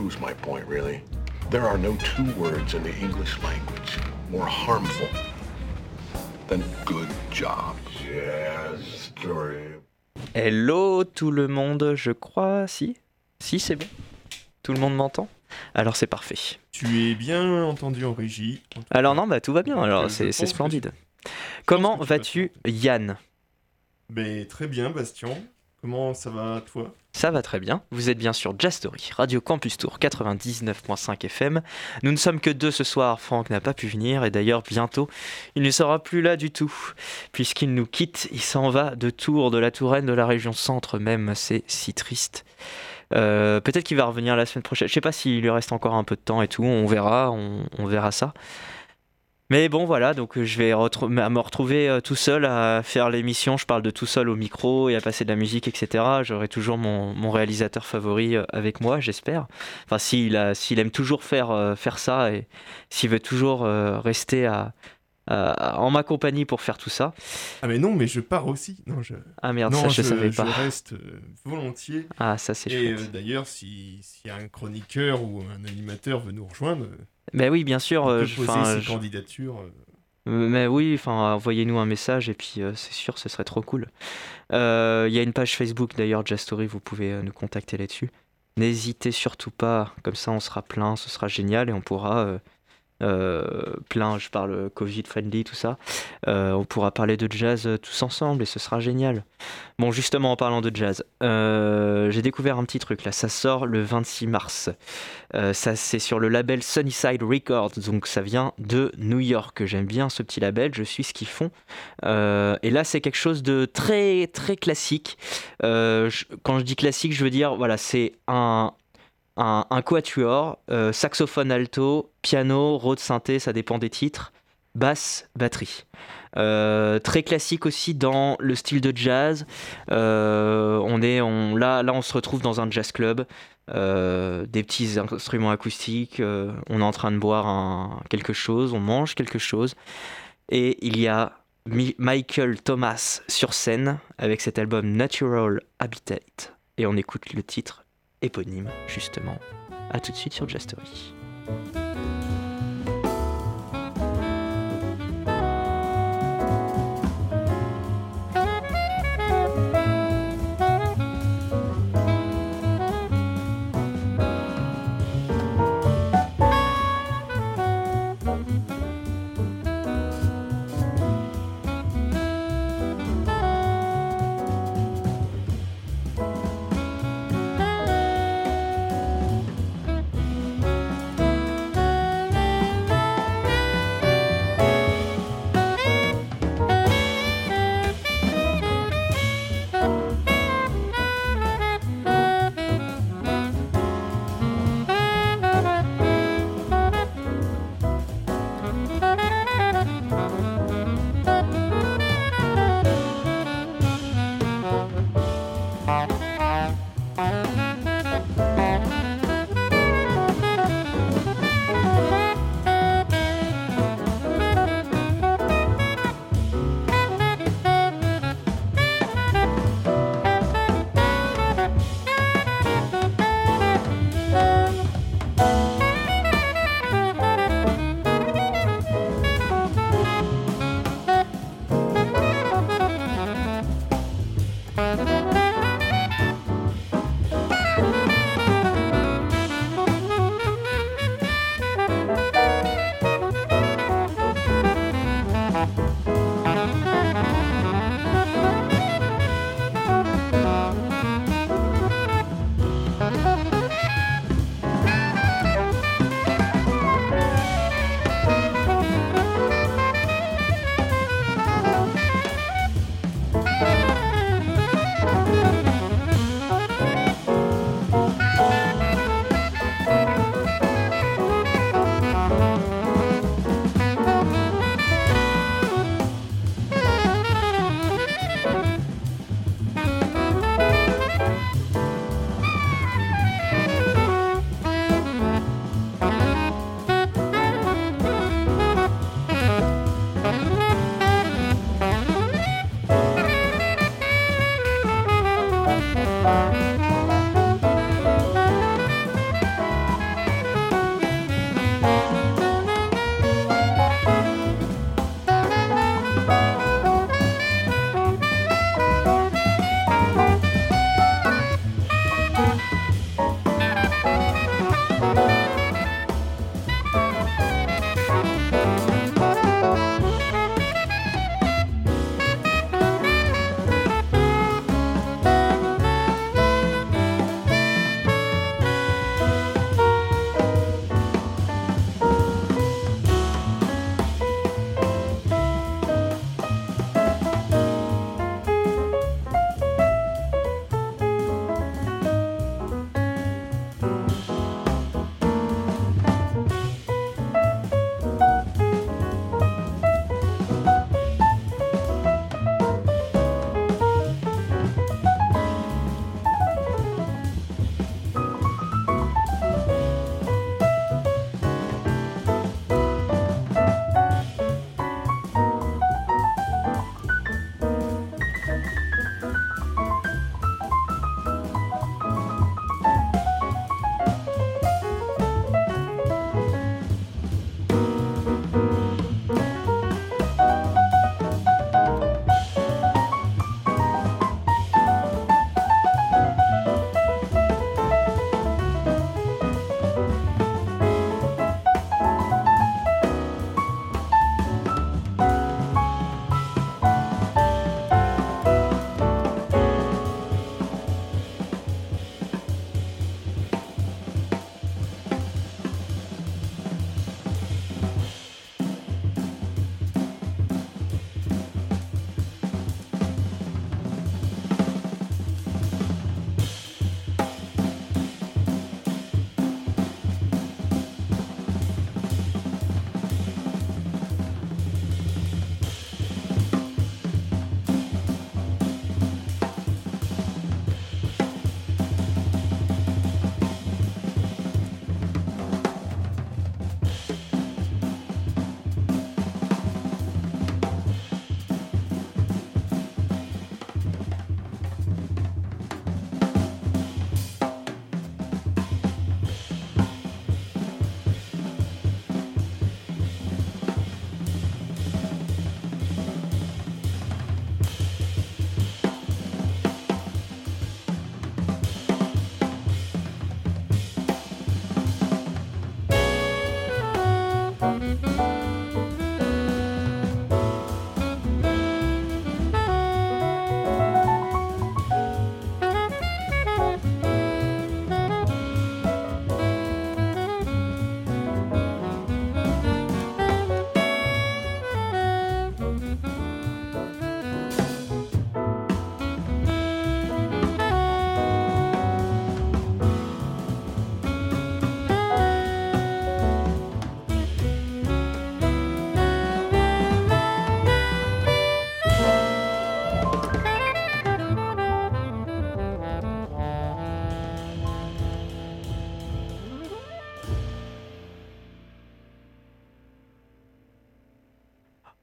proves my point, really. There are no two words in the English language more harmful than good job. Jazz story. Hello tout le monde, je crois. Si Si, c'est bon. Tout le monde m'entend? Alors c'est parfait. Tu es bien entendu en régie. En Alors cas. non, bah tout va bien, alors c'est splendide. tu- Comment vas-tu, Yann? Ben, très bien, Bastien. Comment ça va, toi? Ça va très bien. Vous êtes bien sur Jazz Story, Radio Campus Tour 99.5 FM. Nous ne sommes que deux ce soir. Franck n'a pas pu venir et d'ailleurs bientôt il ne sera plus là du tout puisqu'il nous quitte. Il s'en va de Tours, de la Touraine, de la région centre même. C'est si triste. Euh, Peut-être qu'il va revenir la semaine prochaine. Je sais pas s'il lui reste encore un peu de temps et tout. On verra. On verra ça. Mais bon, voilà, donc euh, je vais me retrouver euh, tout seul à faire l'émission. Je parle de tout seul au micro et à passer de la musique, etc. J'aurai toujours mon, mon réalisateur favori euh, avec moi, j'espère. Enfin, s'il aime toujours faire, faire ça et s'il veut toujours rester à, à- en ma compagnie pour faire tout ça. Ah, mais non, mais je pars aussi. Non, je, Ah merde, non, ça je, savais pas. reste euh, volontiers. Ah, ça c'est Et chouette. euh, d'ailleurs, si- s'il y a un chroniqueur ou un animateur veut nous rejoindre, Ben oui, bien sûr. on euh, peut je- poser ses je- candidatures. euh. Mais oui, enfin, envoyez-nous un message et puis euh, c'est sûr, ce serait trop cool. Euh, Il y a une page Facebook d'ailleurs, Jazz Story, vous pouvez nous contacter là-dessus. N'hésitez surtout pas, comme ça on sera plein, ce sera génial et on pourra, euh, plein, je parle Covid friendly, tout ça, euh, on pourra parler de jazz euh, tous ensemble et ce sera génial. Bon, justement en parlant de jazz, euh, j'ai découvert un petit truc là, ça sort le 26 mars. Euh, ça c'est sur le label Sunnyside Records, donc ça vient de New York. J'aime bien ce petit label, je suis ce qu'ils font. Euh, et là c'est quelque chose de très très classique. Euh, quand je dis classique, je veux dire voilà c'est un un, quatuor, euh, saxophone alto, piano, rôde synthé, ça dépend des titres, basse, batterie. Euh, très classique aussi dans le style de jazz. Euh, on est, là, là, on se retrouve dans un jazz club, des petits instruments acoustiques. on est en train de boire quelque chose, on mange quelque chose, et il y a Mi- Michael Thomas sur scène avec cet album Natural Habitat, et on écoute le titre éponyme justement. À tout de suite sur Jazz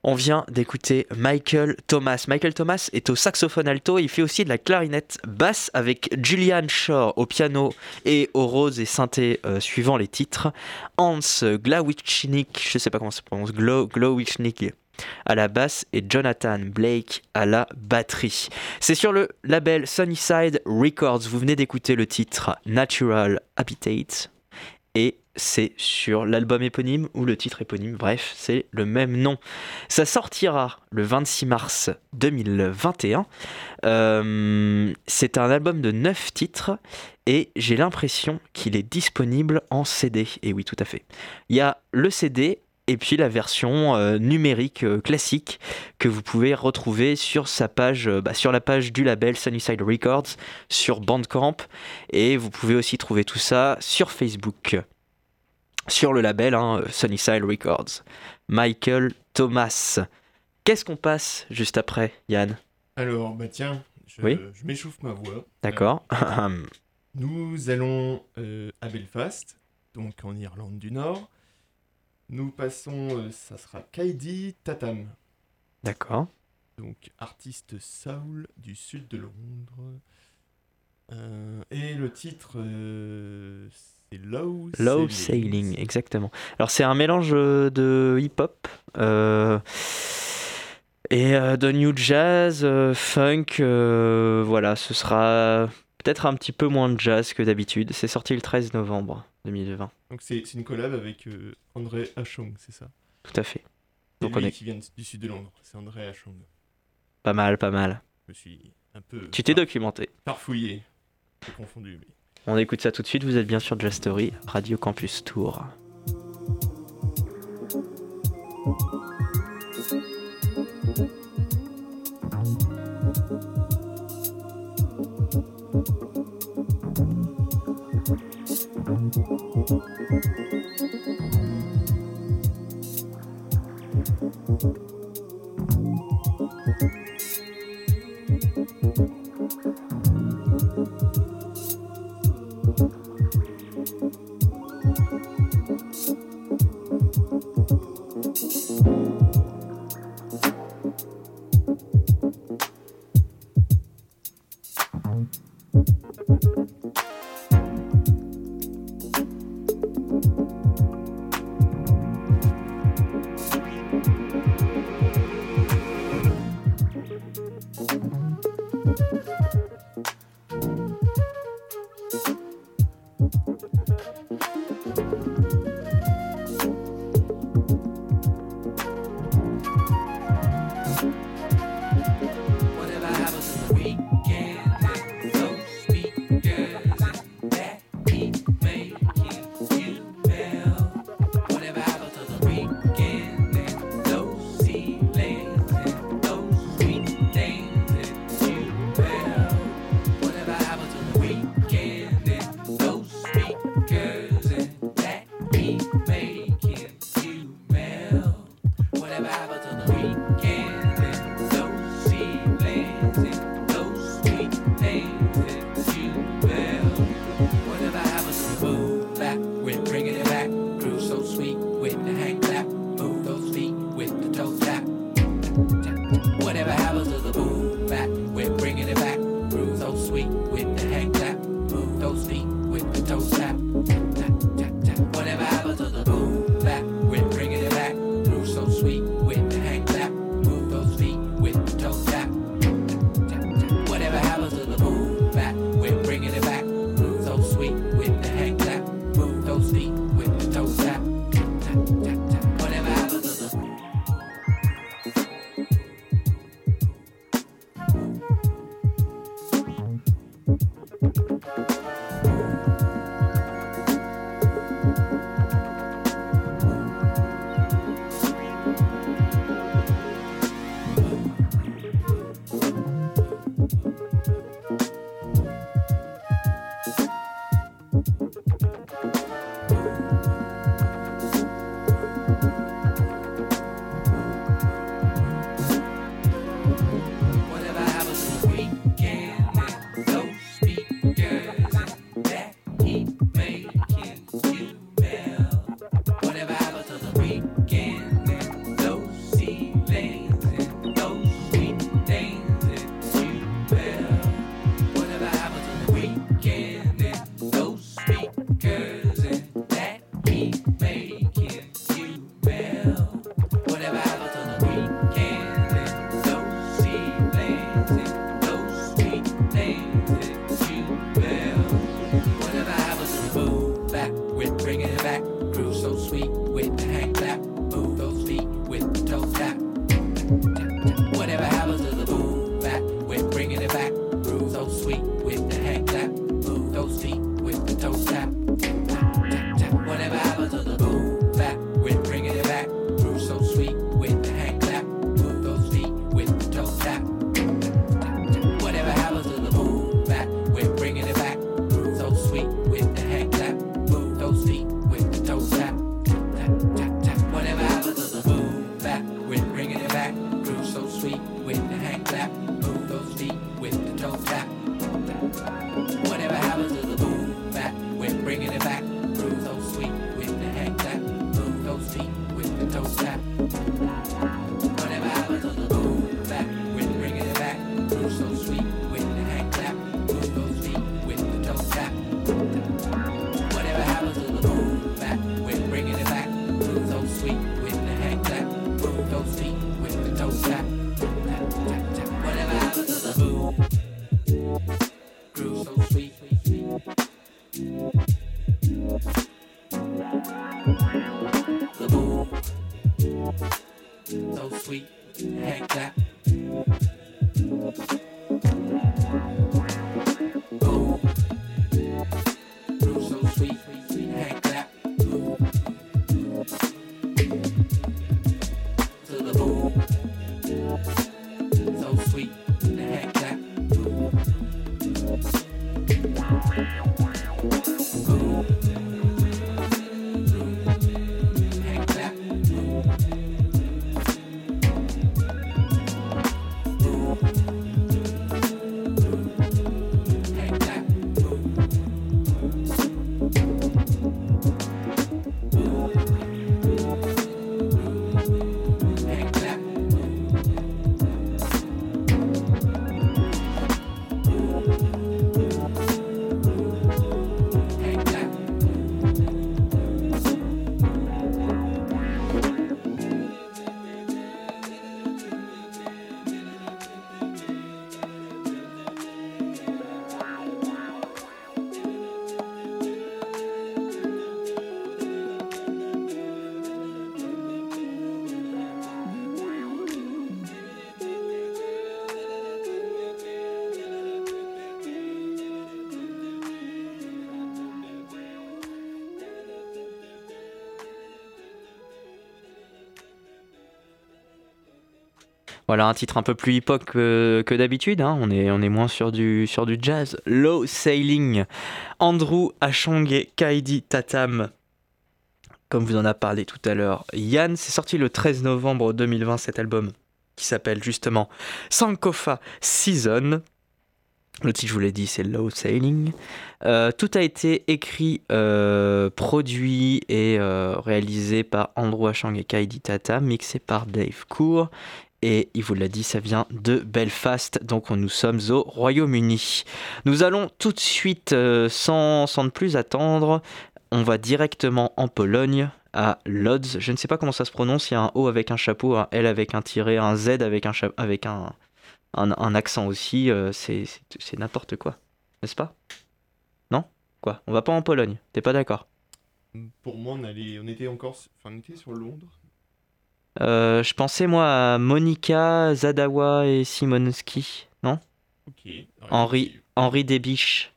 On vient d'écouter Michael Thomas. Michael Thomas est au saxophone alto il fait aussi de la clarinette basse avec Julian Shaw au piano et au rose et synthé euh, suivant les titres. Hans Glawicznik, je sais pas comment ça se prononce, Glo, Glawicznik à la basse et Jonathan Blake à la batterie. C'est sur le label Sunnyside Records. Vous venez d'écouter le titre Natural Habitat et c'est sur l'album éponyme ou le titre éponyme, bref, c'est le même nom. Ça sortira le 26 mars 2021. Euh, c'est un album de 9 titres et j'ai l'impression qu'il est disponible en CD. Et oui, tout à fait. Il y a le CD et puis la version euh, numérique euh, classique que vous pouvez retrouver sur bah, sur la page du label Sunnyside Records, sur Bandcamp, et vous pouvez aussi trouver tout ça sur Facebook sur le label hein, Sunnyside Records. Michael Thomas. Qu'est-ce qu'on passe juste après, Yann? Alors, bah tiens, je, m'échauffe ma voix. D'accord. Euh, nous allons euh, à Belfast, donc en Irlande du Nord. Nous passons, euh, ça sera Kaidi Tatam. D'accord. Donc, artiste soul du sud de Londres. et le titre, Low, low sailing. sailing. exactement. Alors c'est un mélange euh, de hip-hop euh, et euh, de new jazz, funk, voilà, ce sera peut-être un petit peu moins de jazz que d'habitude. C'est sorti le 13 novembre 2020. Donc c'est une collab avec André Hachong, c'est ça? Tout à fait. Donc on est... qui vient du sud de Londres, c'est André Hachong. Pas mal, pas mal. Je me suis un peu... Tu t'es documenté. Parfouillé, confondu. On écoute ça tout de suite, vous êtes bien sûr de story, Radio Campus Tour. Voilà un titre un peu plus hip-hop que, d'habitude. hein. On, est, on est moins sur du, sur du jazz. Low Sailing. Andrew Achong Kaidi Tatam. Comme vous en a parlé tout à l'heure. Yann, c'est sorti le 13 novembre 2020 cet album qui s'appelle justement Sankofa Season. Le titre, je vous l'ai dit, c'est Low Sailing. Euh, tout a été écrit, euh, produit et euh, réalisé par Andrew Achang et Kaidi Tata, mixé par Dave Cour. Et il vous l'a dit, ça vient de Belfast, donc nous sommes au Royaume-Uni. Nous allons tout de suite, euh, sans, sans de plus attendre, on va directement en Pologne, à Lodz. Je ne sais pas comment ça se prononce, il y a un O avec un chapeau, un L avec un tiret, un Z avec un, avec un, un, accent aussi, euh, c'est n'importe quoi, n'est-ce pas? Non? Quoi? On va pas en Pologne, t'es pas d'accord? Pour moi, on, allait, on était encore enfin, on était sur Londres. Euh, Je pensais moi à Monica, Zadawa et Simonski, non? Ok. Henri, Henri Desbiches.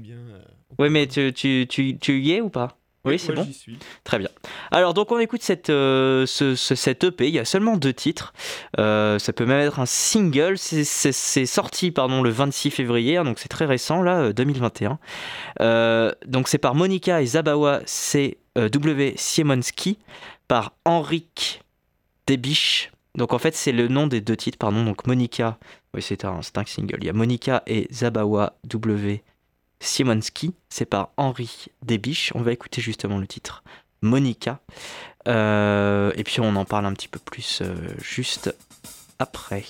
bien. euh, Ouais, mais tu, tu, tu, tu y es ou pas? Oui, c'est bon. suis. Très bien. Alors, donc, on écoute cette, euh, ce, ce- cette EP. Il y a seulement deux titres. Euh, ça peut même être un single. C'est- sorti pardon, le 26 février, hein, donc c'est très récent, là, euh, 2021. Euh, donc, c'est par Monica et Zabawa C. euh, W. Siemonski, par Henrik Debiche. Donc, en fait, c'est le nom des deux titres, pardon. Donc, Monica, oui, c'est un, single. Il y a Monica et Zabawa W. Siemonski, c'est par Henri Debiche. On va écouter justement le titre Monica. Euh, et puis on en parle un petit peu plus euh, juste après.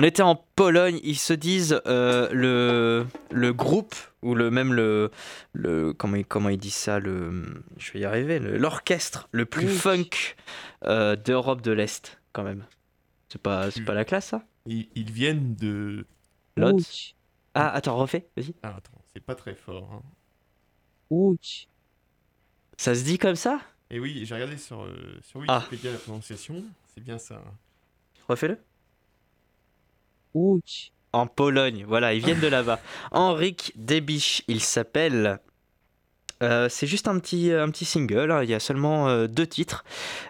On était en Pologne, ils se disent euh, le, le groupe, ou le même le. le comment, il- comment ils disent ça le, Je vais y arriver, l'orchestre le plus Oui. funk euh, d'Europe de l'Est, quand même. C'est pas, c'est pas la classe, ça? Ils, ils viennent de. Lodz Ah, attends, refais, vas-y. Ah, attends, c'est pas très fort. Hein. Ça se dit comme ça? Et oui, j'ai regardé sur, euh, sur Ah. Wikipédia la prononciation, c'est bien ça. hein. Refais-le. En Pologne, voilà, ils viennent de là-bas. Henrik Debisch, il s'appelle. Euh, c'est juste un petit, un petit single, hein, il y a seulement euh, deux titres.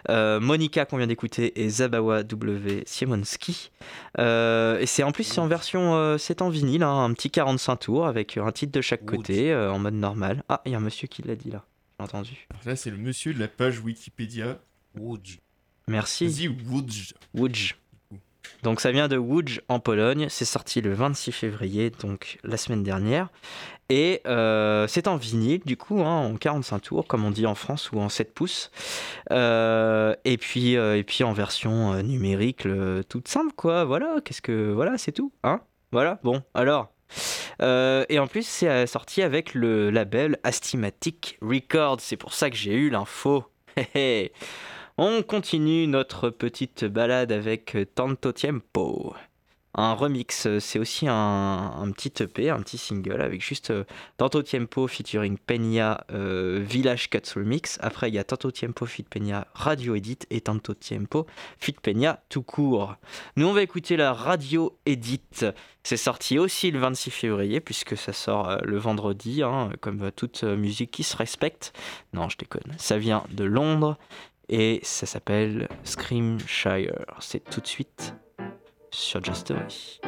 Euh, Monica qu'on vient d'écouter et Zabawa W. Siemonski. Euh, et c'est en plus c'est en version, euh, c'est en vinyle, hein, un petit 45 tours avec un titre de chaque côté euh, en mode normal. Ah, il y a un monsieur qui l'a dit là, j'ai entendu. Alors là, c'est le monsieur de la page Wikipédia. Merci. Vas-y, Wudge. Donc ça vient de Łódź en Pologne, c'est sorti le 26 février, donc la semaine dernière. Et euh, c'est en vinyle, du coup, hein, en 45 tours, comme on dit en France, ou en 7 pouces. Euh, et, puis, euh, et puis en version numérique, toute simple, quoi. Voilà, qu'est-ce que. Voilà, c'est tout. Hein voilà, bon, alors. Et en plus, c'est sorti avec le label Astimatic Records. C'est pour ça que j'ai eu l'info. On continue notre petite balade avec Tanto Tiempo. Un remix, c'est aussi un, petit EP, un petit single avec juste euh, Tanto Tiempo featuring Peña euh, Village Cuts Remix. Après, il y a Tanto Tiempo feat Peña Radio Edit et Tanto Tiempo feat Peña tout court. Nous, on va écouter la Radio Edit. C'est sorti aussi le 26 février puisque ça sort euh, le vendredi, hein, comme toute musique qui se respecte. Non, je déconne. Ça vient de Londres et ça s'appelle Screamshire. C'est tout de suite sur Just Story.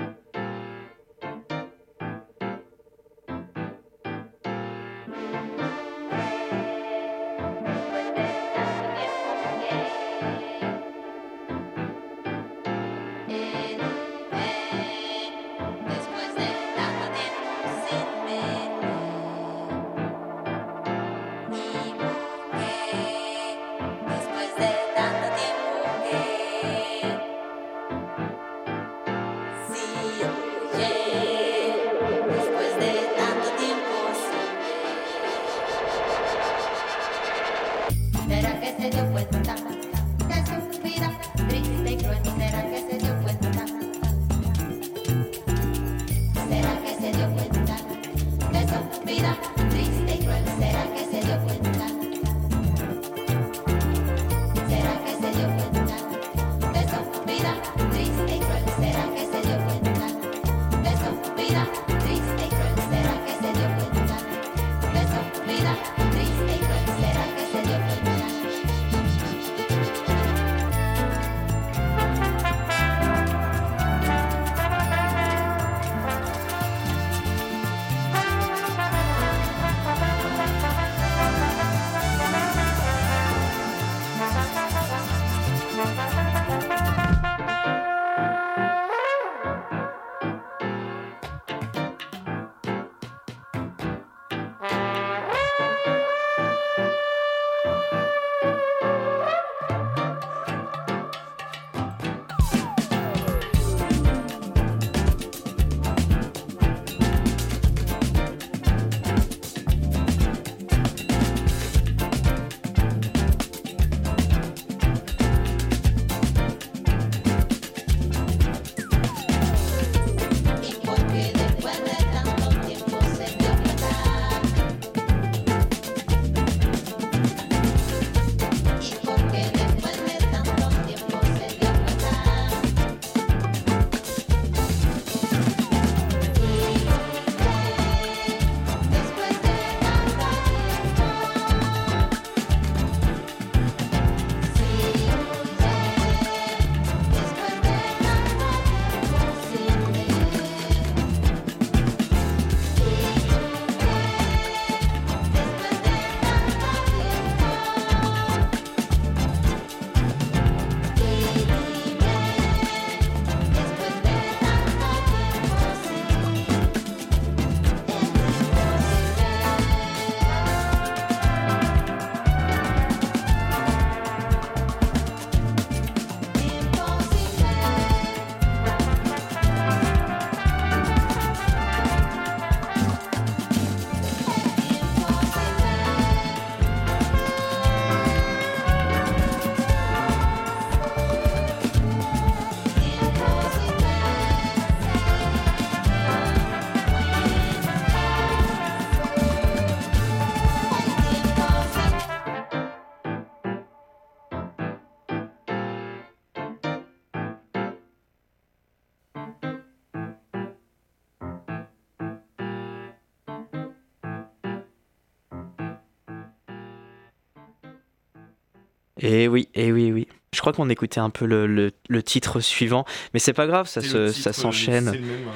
Et oui, et oui, oui. Je crois qu'on écoutait un peu le, le- le titre suivant, mais c'est pas grave, ça, se, s'enchaîne.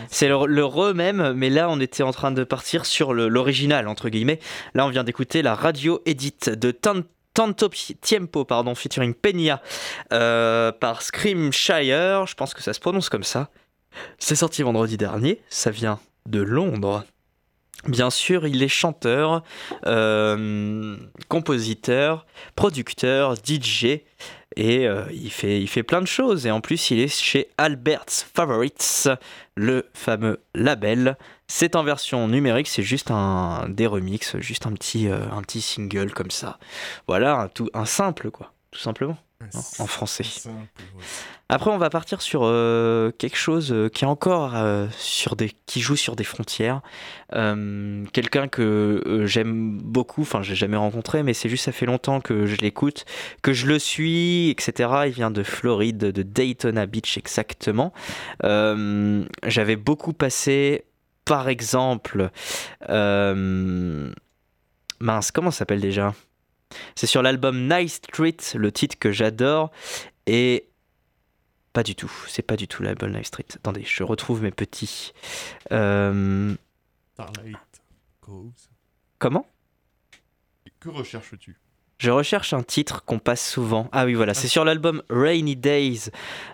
C'est le hein. Le, le re même, mais là on était en train de partir sur le- l'original, entre guillemets. Là on vient d'écouter la radio edit de Tan- Tanto Tiempo, pardon, featuring Peña euh, par Screamshire, je pense que ça se prononce comme ça. C'est sorti vendredi dernier, ça vient de Londres. Bien sûr, il est chanteur, euh, compositeur, producteur, DJ et euh, il, fait, il fait plein de choses. Et en plus, il est chez Albert's Favorites, le fameux label. C'est en version numérique, c'est juste un des remixes, juste un petit, euh, un petit single comme ça. Voilà, un, tout, un simple quoi, tout simplement, en français. Après, on va partir sur euh, quelque chose euh, qui est encore euh, sur des, qui joue sur des frontières. Euh, Quelqu'un que j'aime beaucoup, enfin, j'ai jamais rencontré, mais c'est juste ça fait longtemps que je l'écoute, que je le suis, etc. Il vient de Floride, de Daytona Beach exactement. J'avais beaucoup passé, par exemple, mince, comment s'appelle déjà? C'est sur l'album Nice Street, le titre que j'adore, et pas du tout, c'est pas du tout l'album Nice Street. Attendez, je retrouve mes petits. Euh, Starlight comment? Que recherches-tu? Je recherche un titre qu'on passe souvent. Ah oui, voilà, c'est sur l'album Rainy Days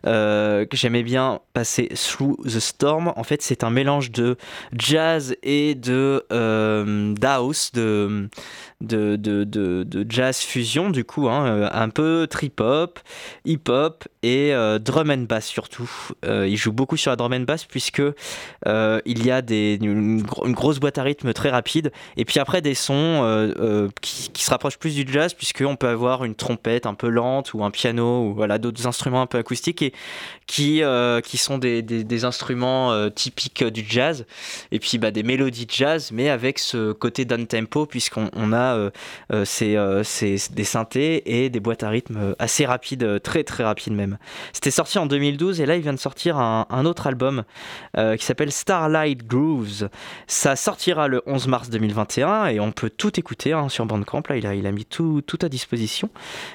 euh, que j'aimais bien passer Through the Storm. En fait, c'est un mélange de jazz et de euh, d'house, de, de, de, de, jazz fusion, du coup, hein, euh, un peu trip-hop, hip-hop et drum and bass surtout. Il joue beaucoup sur la drum and bass puisque il y a des, une, gro- une grosse boîte à rythme très rapide et puis après des sons qui se rapprochent plus du jazz puisqu'on peut avoir une trompette un peu lente ou un piano ou voilà d'autres instruments un peu acoustiques. Et qui, euh, qui sont des, des- instruments euh, typiques du jazz et puis bah, des mélodies de jazz mais avec ce côté down tempo puisqu'on on a euh, ces, ces- des synthés et des boîtes à rythme assez rapides, très très rapides même. C'était sorti en 2012 et là il vient de sortir un, un autre album qui s'appelle Starlight Grooves. Ça sortira le 11 mars 2021 et on peut tout écouter hein, sur Bandcamp. Là il a, il a mis tout, tout à disposition.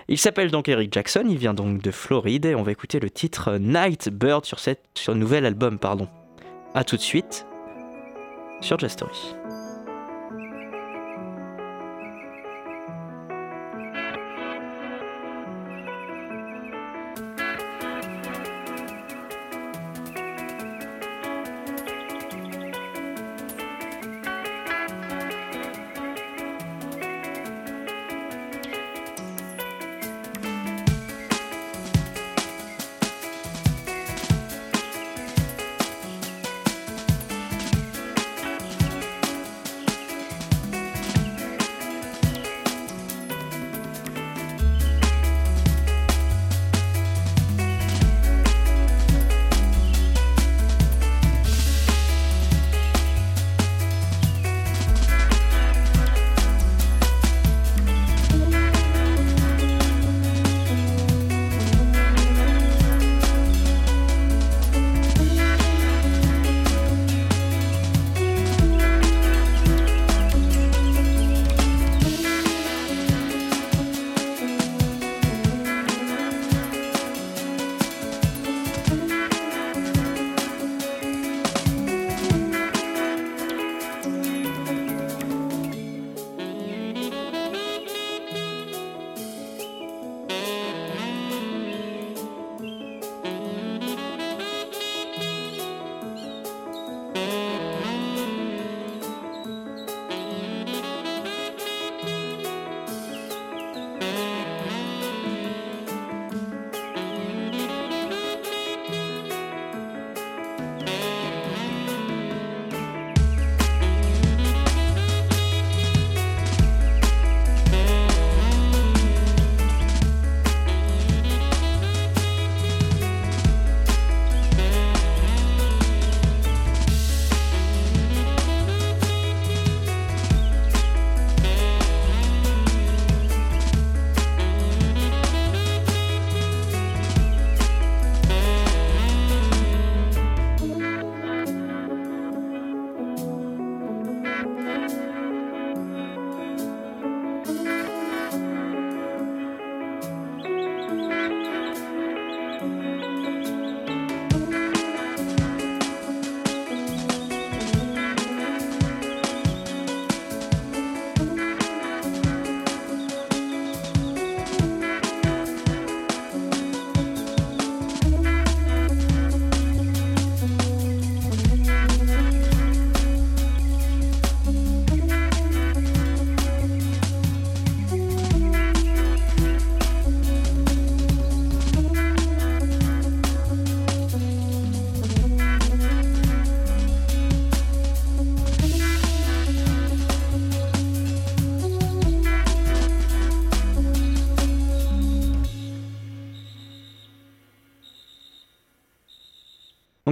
Il s'appelle donc Eric Jackson, il vient donc de Floride et on va écouter le titre Bird sur, cette, sur le nouvel album. Pardon. A tout de suite sur Jazz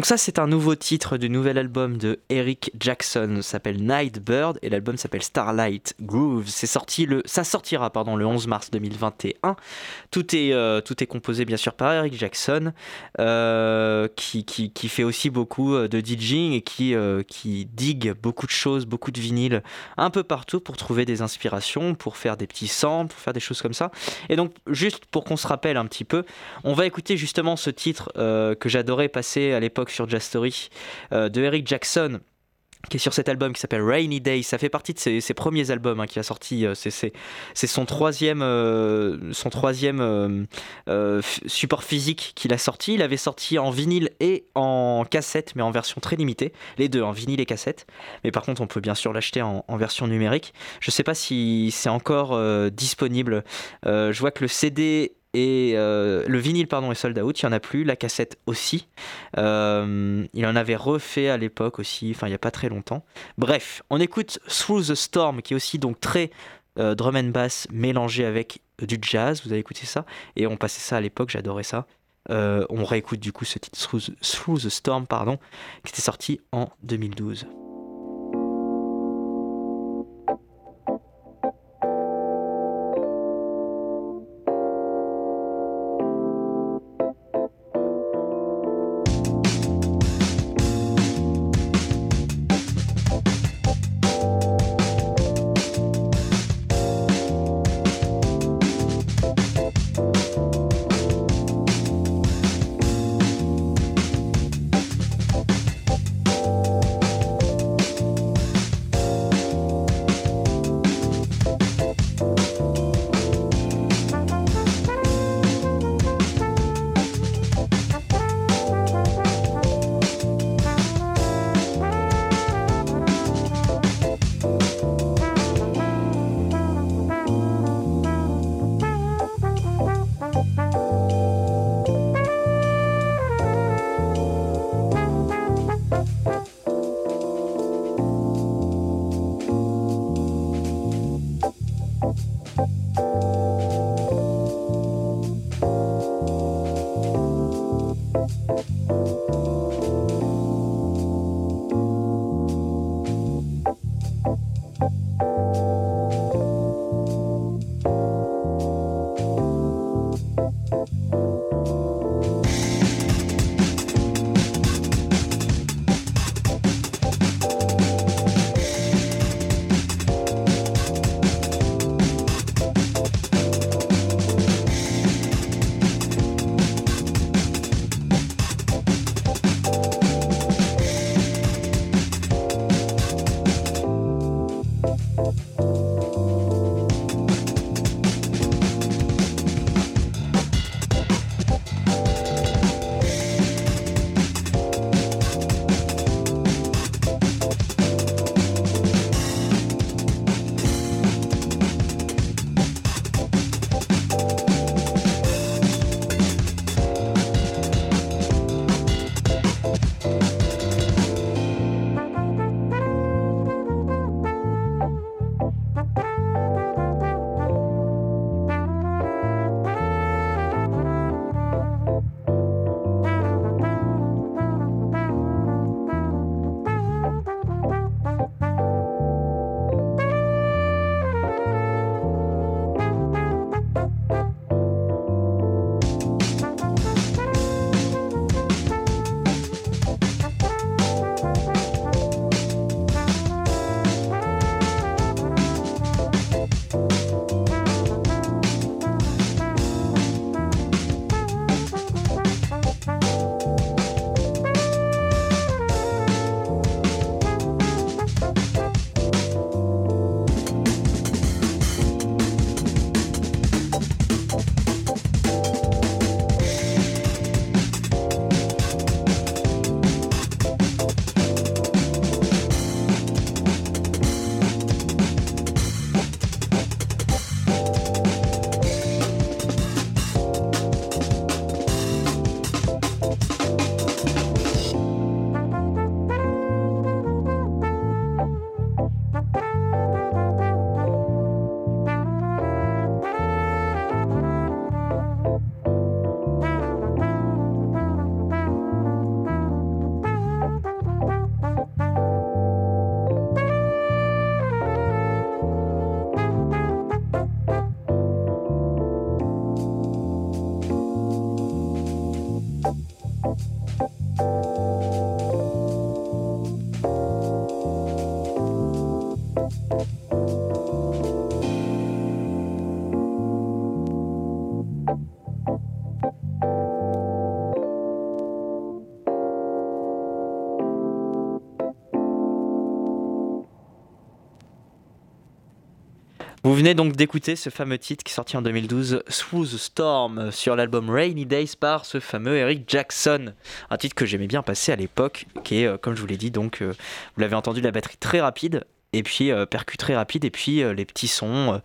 Ça c'est un nouveau titre du nouvel album de Eric Jackson, s'appelle Nightbird et l'album s'appelle Starlight Groove. C'est sorti le, ça sortira le 11 mars 2021. Tout est euh, tout est composé bien sûr par Eric Jackson, euh, qui, fait aussi beaucoup euh, de DJing et qui digue beaucoup de choses, beaucoup de vinyles un peu partout pour trouver des inspirations, pour faire des petits samples, pour faire des choses comme ça. Et donc juste pour qu'on se rappelle un petit peu, on va écouter justement ce titre que j'adorais passer à l'époque sur Story euh, de Eric Jackson qui est sur cet album qui s'appelle Rainy Day. Ça fait partie de ses, premiers albums hein, qu'il a sorti. euh, c'est, son troisième, euh, support physique qu'il a sorti. Il avait sorti en vinyle et en cassette, mais en version très limitée. Les deux, en vinyle et cassette. Mais par contre, on peut bien sûr l'acheter en, en version numérique. Je sais pas si c'est encore disponible. Je vois que le CD et euh, le vinyle pardon est sold out, il y en a plus, la cassette aussi. Euh, il en avait refait à l'époque aussi, enfin il n'y a pas très longtemps. Bref, on écoute Through the Storm qui est aussi donc très euh, drum and bass mélangé avec du jazz. Vous avez écouté ça? Et on passait ça à l'époque, j'adorais ça. On réécoute du coup ce titre Through Through the Storm pardon, qui était sorti en 2012. Vous venez donc d'écouter ce fameux titre qui est sorti en 2012, Through the Storm, sur l'album Rainy Days par ce fameux Eric Jackson. Un titre que j'aimais bien passer à l'époque, qui est, euh, comme je vous l'ai dit, donc, euh, vous l'avez entendu, la batterie très rapide. Et puis euh, percu très rapide, et puis euh, les petits sons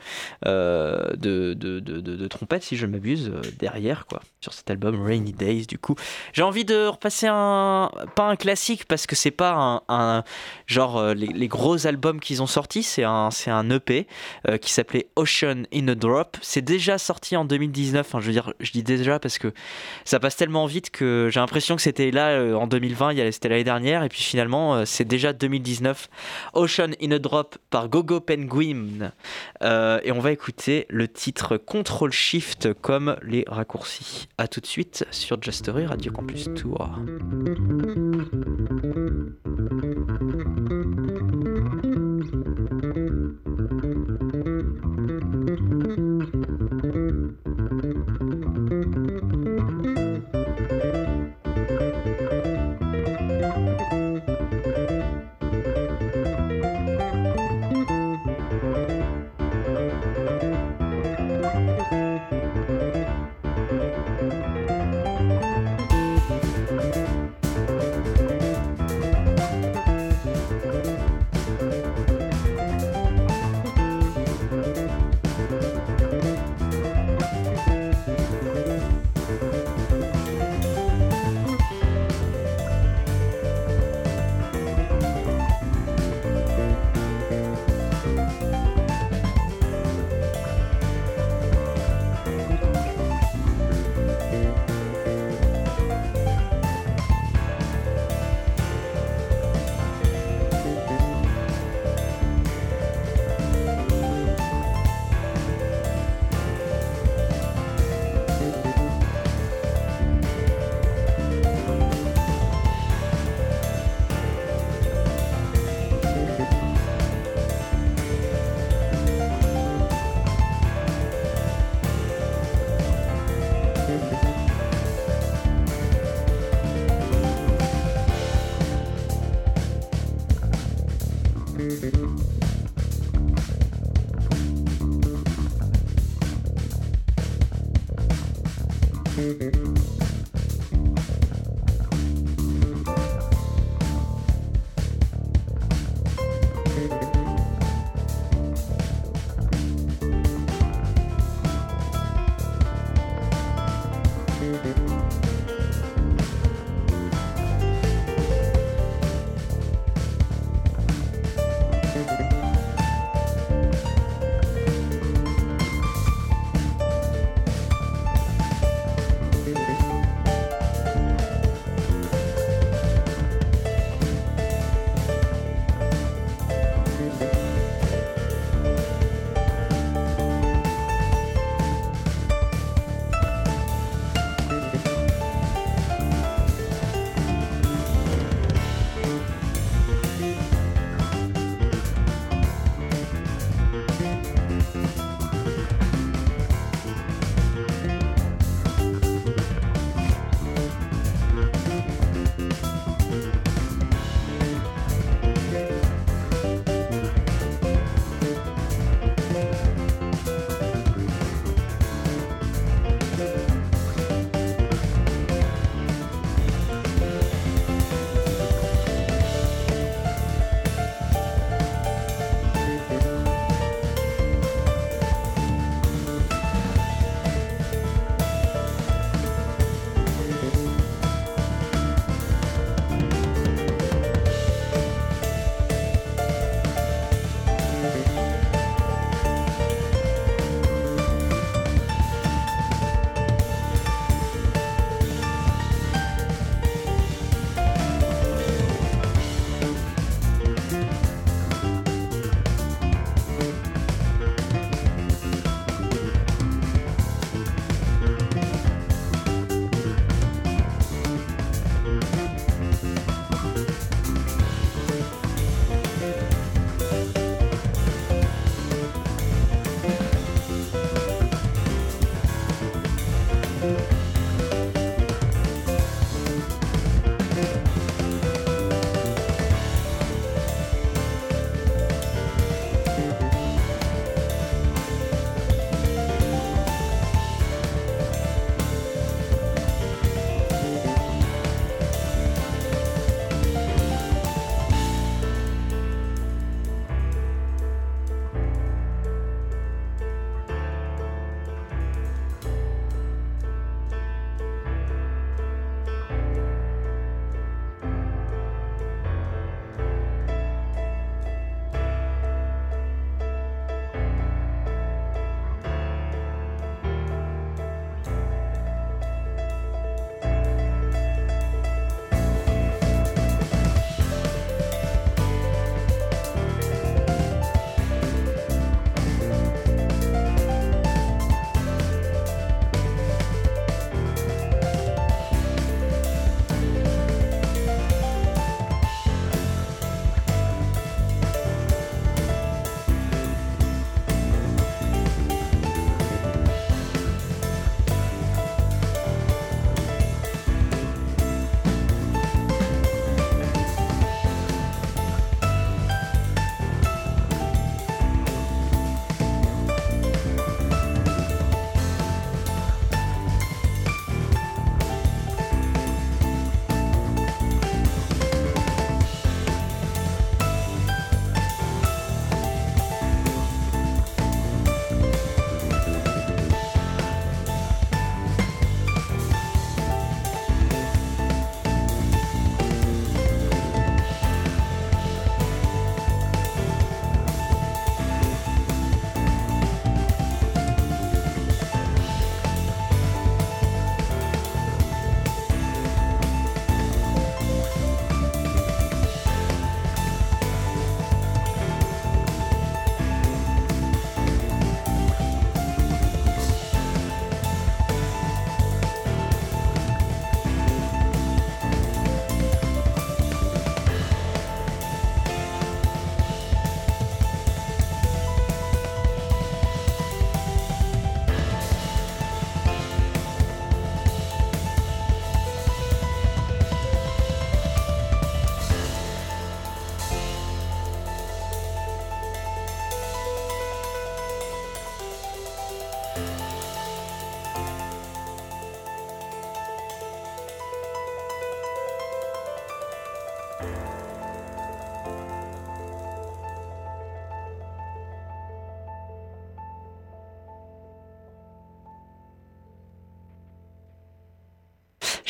euh, de, de, de, de- trompette, si je ne m'abuse, euh, derrière, quoi, sur cet album Rainy Days, du coup. J'ai envie de repasser un. Pas un classique, parce que c'est pas un. genre, euh, les, gros albums qu'ils ont sortis, c'est un, un EP euh, qui s'appelait Ocean in a Drop. C'est déjà sorti en 2019. Enfin, je veux dire, je dis déjà parce que ça passe tellement vite que j'ai l'impression que c'était là euh, en 2020, il y a- c'était l'année dernière, et puis finalement, euh, c'est déjà 2019. Ocean in Drop par Gogo Penguin. Euh, et on va écouter le titre Control Shift comme les raccourcis. A tout de suite sur Just Radio Campus Tour.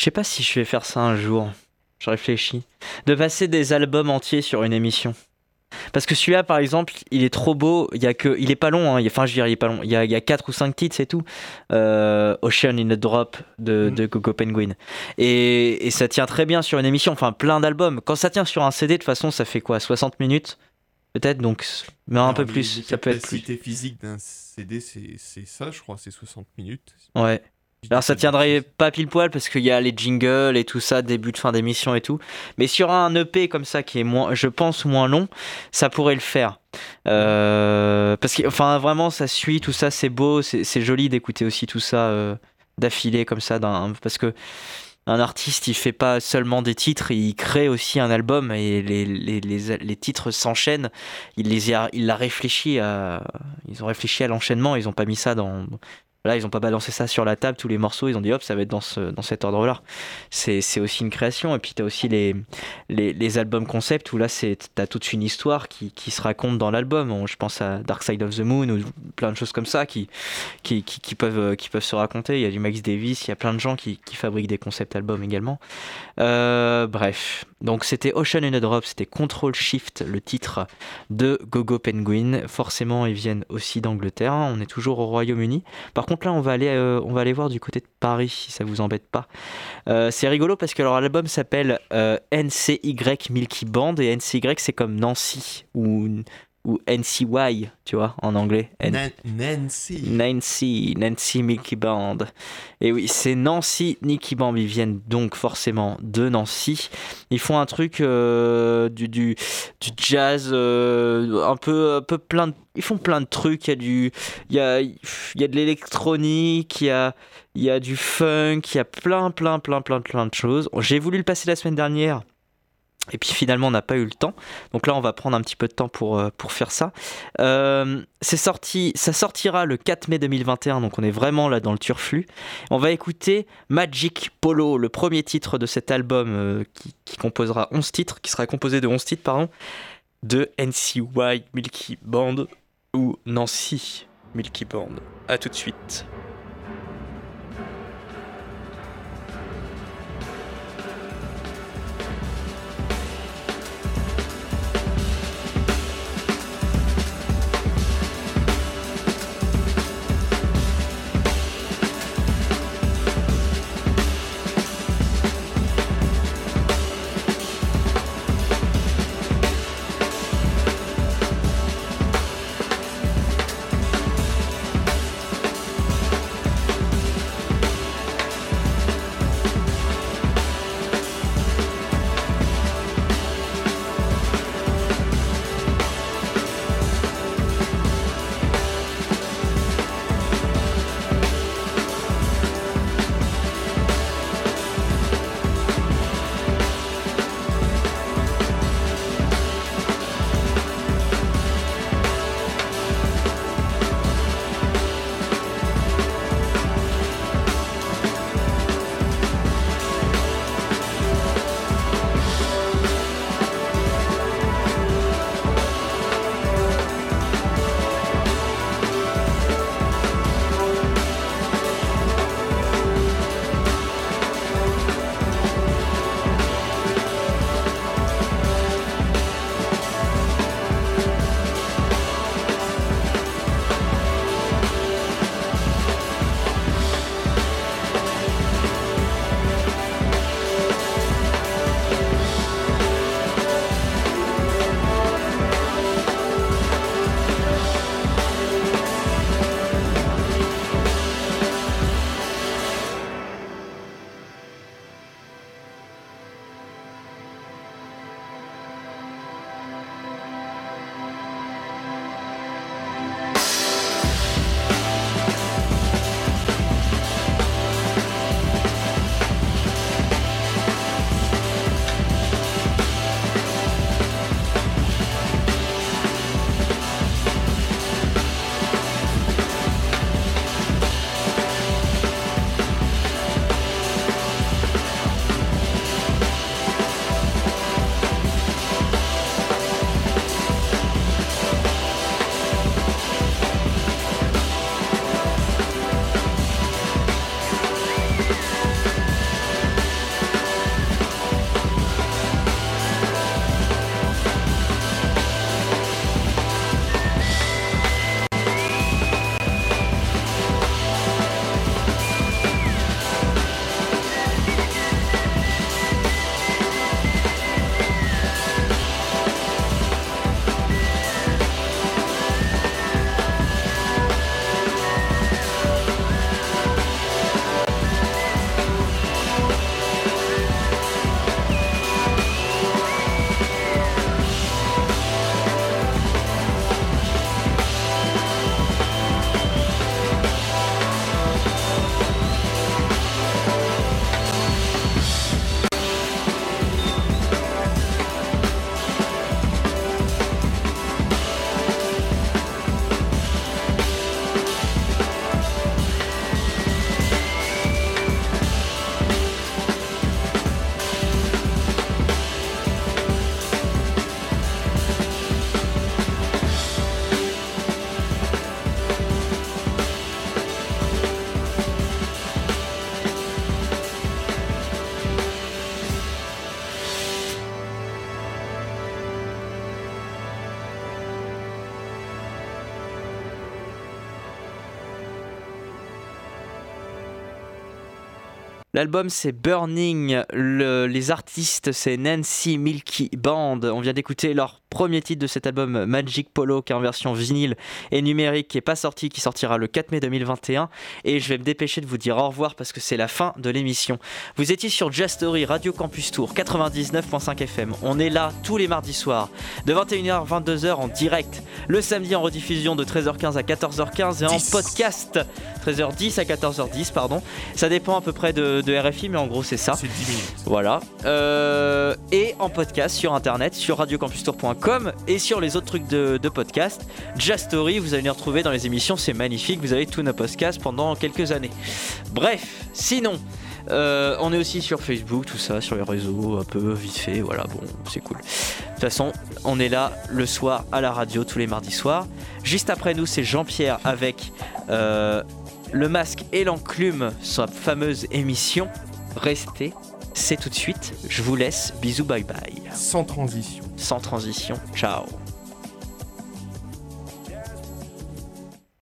Je sais pas si je vais faire ça un jour. Je réfléchis. De passer des albums entiers sur une émission. Parce que celui-là, par exemple, il est trop beau. Il y a que, il est pas long. Hein. Il Enfin, je veux dire, il est pas long. Il y a, il y a 4 ou 5 titres, c'est tout. Euh, Ocean in a Drop de, de Coco Penguin. Et, et ça tient très bien sur une émission. Enfin, plein d'albums. Quand ça tient sur un CD, de toute façon, ça fait quoi? 60 minutes Peut-être? Donc, mais un Alors, peu plus. ça peut être plus. capacités physiques d'un CD, c'est ça, je crois, c'est 60 minutes. Ouais. Alors ça tiendrait pas pile poil parce qu'il y a les jingles et tout ça, début de fin d'émission et tout. Mais sur un EP comme ça qui est moins, je pense moins long, ça pourrait le faire. Euh, parce que enfin vraiment ça suit tout ça, c'est beau, c'est joli d'écouter aussi tout ça euh, d'affilée comme ça, parce que un artiste il fait pas seulement des titres, il crée aussi un album et les, les, les, les titres s'enchaînent. Il les a, il réfléchi à, ils ont réfléchi à l'enchaînement, ils ont pas mis ça dans Là, ils ont pas balancé ça sur la table, tous les morceaux, ils ont dit hop, ça va être dans, ce, dans cet ordre-là. C'est aussi une création. Et puis, tu as aussi les, les, albums concept où là, tu as toute une histoire qui, qui se raconte dans l'album. Je pense à Dark Side of the Moon ou plein de choses comme ça qui, qui, qui, peuvent, euh, qui peuvent se raconter. Il y a du Max Davis, il y a plein de gens qui, fabriquent des concept albums également. Euh, bref, donc c'était Ocean in a Drop, c'était Control Shift, le titre de Gogo Penguin. Forcément, ils viennent aussi d'Angleterre. hein. On est toujours au Royaume-Uni. Par contre, là, on va aller, euh, on va aller voir du côté de Paris, si ça vous embête pas. Euh, c'est rigolo parce que leur album s'appelle euh, NCY Milky Band et NCY c'est comme Nancy ou, ou NCY, tu vois, en anglais. N- Nancy. Nancy, Nancy Milky Band. Et oui, c'est Nancy Nicky Band. Ils viennent donc forcément de Nancy. Ils font un truc euh, du, du, du jazz euh, un peu un peu plein de, ils font plein de trucs, il y a du il y a il y a de l'électronique, il y a il y a du funk, il y a plein plein plein plein plein de choses. J'ai voulu le passer la semaine dernière. Et puis finalement, on n'a pas eu le temps. Donc là, on va prendre un petit peu de temps pour, euh, pour faire ça. Euh, sorti, ça sortira le 4 mai 2021, donc on est vraiment là dans le turflu. On va écouter Magic Polo, le premier titre de cet album euh, qui, qui composera 11 titres, qui sera composé de 11 titres, pardon, de NCY Milky Band ou Nancy Milky Band. A tout de suite. L'album c'est Burning, le- les artistes c'est Nancy Milky Band. On vient d'écouter leur premier titre de cet album Magic Polo qui est en version vinyle et numérique qui est pas sorti, qui sortira le 4 mai 2021. Et je vais me dépêcher de vous dire au revoir parce que c'est la fin de l'émission. Vous étiez sur Just Story Radio Campus Tour 99.5 FM. On est là tous les mardis soirs de 21h à 22h en direct, le samedi en rediffusion de 13h15 à 14h15 et en 10. podcast 13h10 à 14h10 pardon. Ça dépend à peu près de, de RFI mais en gros c'est ça. C'est 10 minutes. Voilà. Euh, et en podcast sur internet, sur radiocampustour.com et sur les autres trucs de, de podcast. Just Story, vous allez les retrouver dans les émissions, c'est magnifique. Vous avez tous nos podcasts pendant quelques années. Bref, sinon. euh, on est aussi sur Facebook, tout ça, sur les réseaux, un peu vite fait, voilà, bon, c'est cool. De toute façon, on est là le soir à la radio, tous les mardis soirs. Juste après nous, c'est Jean-Pierre avec euh, le masque et l'enclume, sa fameuse émission. Restez, c'est tout de suite. Je vous laisse. Bisous, bye bye. Sans transition. Sans transition. Ciao.